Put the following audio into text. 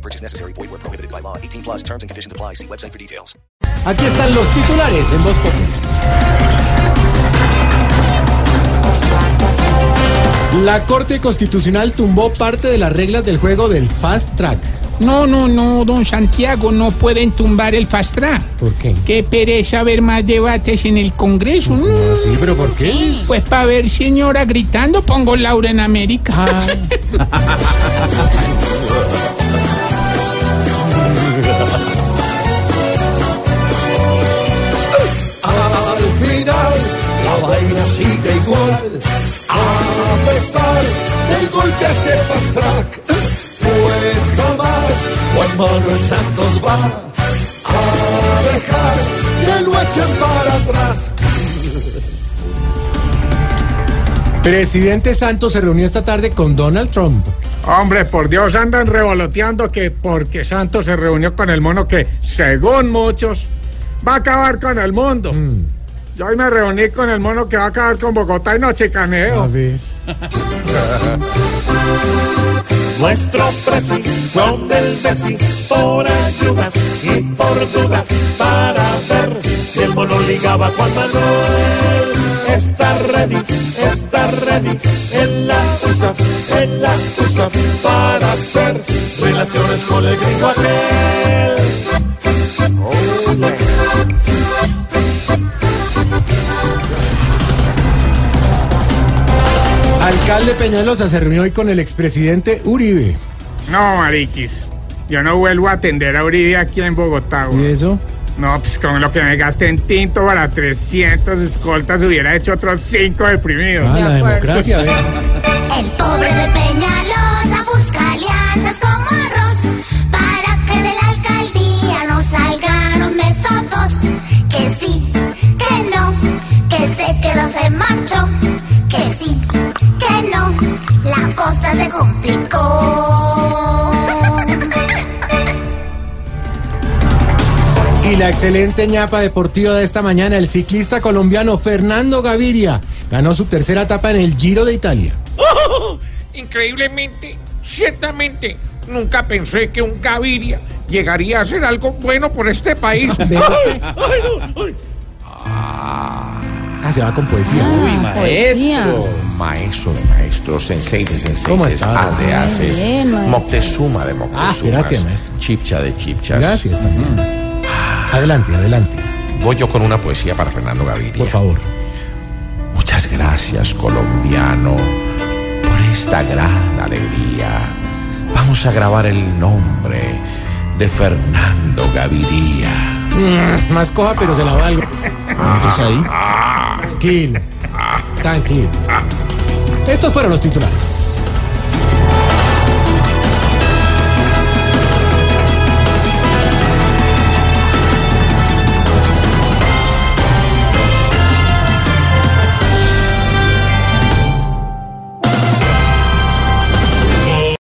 No purchase necessary. Void where prohibited by law. 18 plus terms and conditions apply. See website for details. Aquí están los titulares en Voz Popular. La Corte Constitucional tumbó parte de las reglas del juego del Fast Track. No, no, no, don Santiago, no pueden tumbar el fast track. ¿Por qué? Qué pereza ver más debates en el Congreso. No, sí, pero ¿por qué? Pues para ver señora gritando pongo Laura en América. Ah, A pesar del golpe a este fast track Pues jamás Juan Manuel Santos va A dejar que lo echen para atrás Presidente Santos se reunió esta tarde con Donald Trump. Hombre, por Dios, andan revoloteando que porque Santos se reunió con el mono que, según muchos, va a acabar con el mundo. Yo hoy me reuní con el mono que va a acabar con Bogotá y no A chicaneo. ver. Nuestro preciso del Messi por ayuda y por duda para ver si el mono ligaba a Juan Manuel. Está ready, está ready, él la usa, él la usa para hacer relaciones con el gringo aquel. Alcalde Peñalosa se reunió hoy con el expresidente Uribe. No, mariquis. Yo no vuelvo a atender a Uribe aquí en Bogotá. ¿Y eso? No, pues con lo que me gasté en tinto para 300 escoltas hubiera hecho otros 5 deprimidos. Ah, la democracia, ver. El pobre de Peñalosa quedó, se marchó. Que sí, que no, la cosa se complicó. Y la excelente ñapa deportiva de esta mañana, el ciclista colombiano Fernando Gaviria ganó su tercera etapa en el Giro de Italia. Increíblemente, ciertamente, nunca pensé que un Gaviria llegaría a hacer algo bueno por este país. Ah, se va con poesía. Uy, Ah, maestro. poesía. Maestro de maestros, sensei de senseis, ¿Cómo está? A de haces, bien, maestro. Moctezuma de Moctezumas, gracias, maestro. Chipcha de Chipchas. Gracias también. Adelante, adelante. Voy yo con una poesía para Fernando Gaviria. Por favor. Muchas gracias, colombiano, por esta gran alegría. Vamos a grabar el nombre de Fernando Gaviria. Mm, más coja, pero se la valgo. Tranquilo. Tranquilo. Estos fueron los titulares.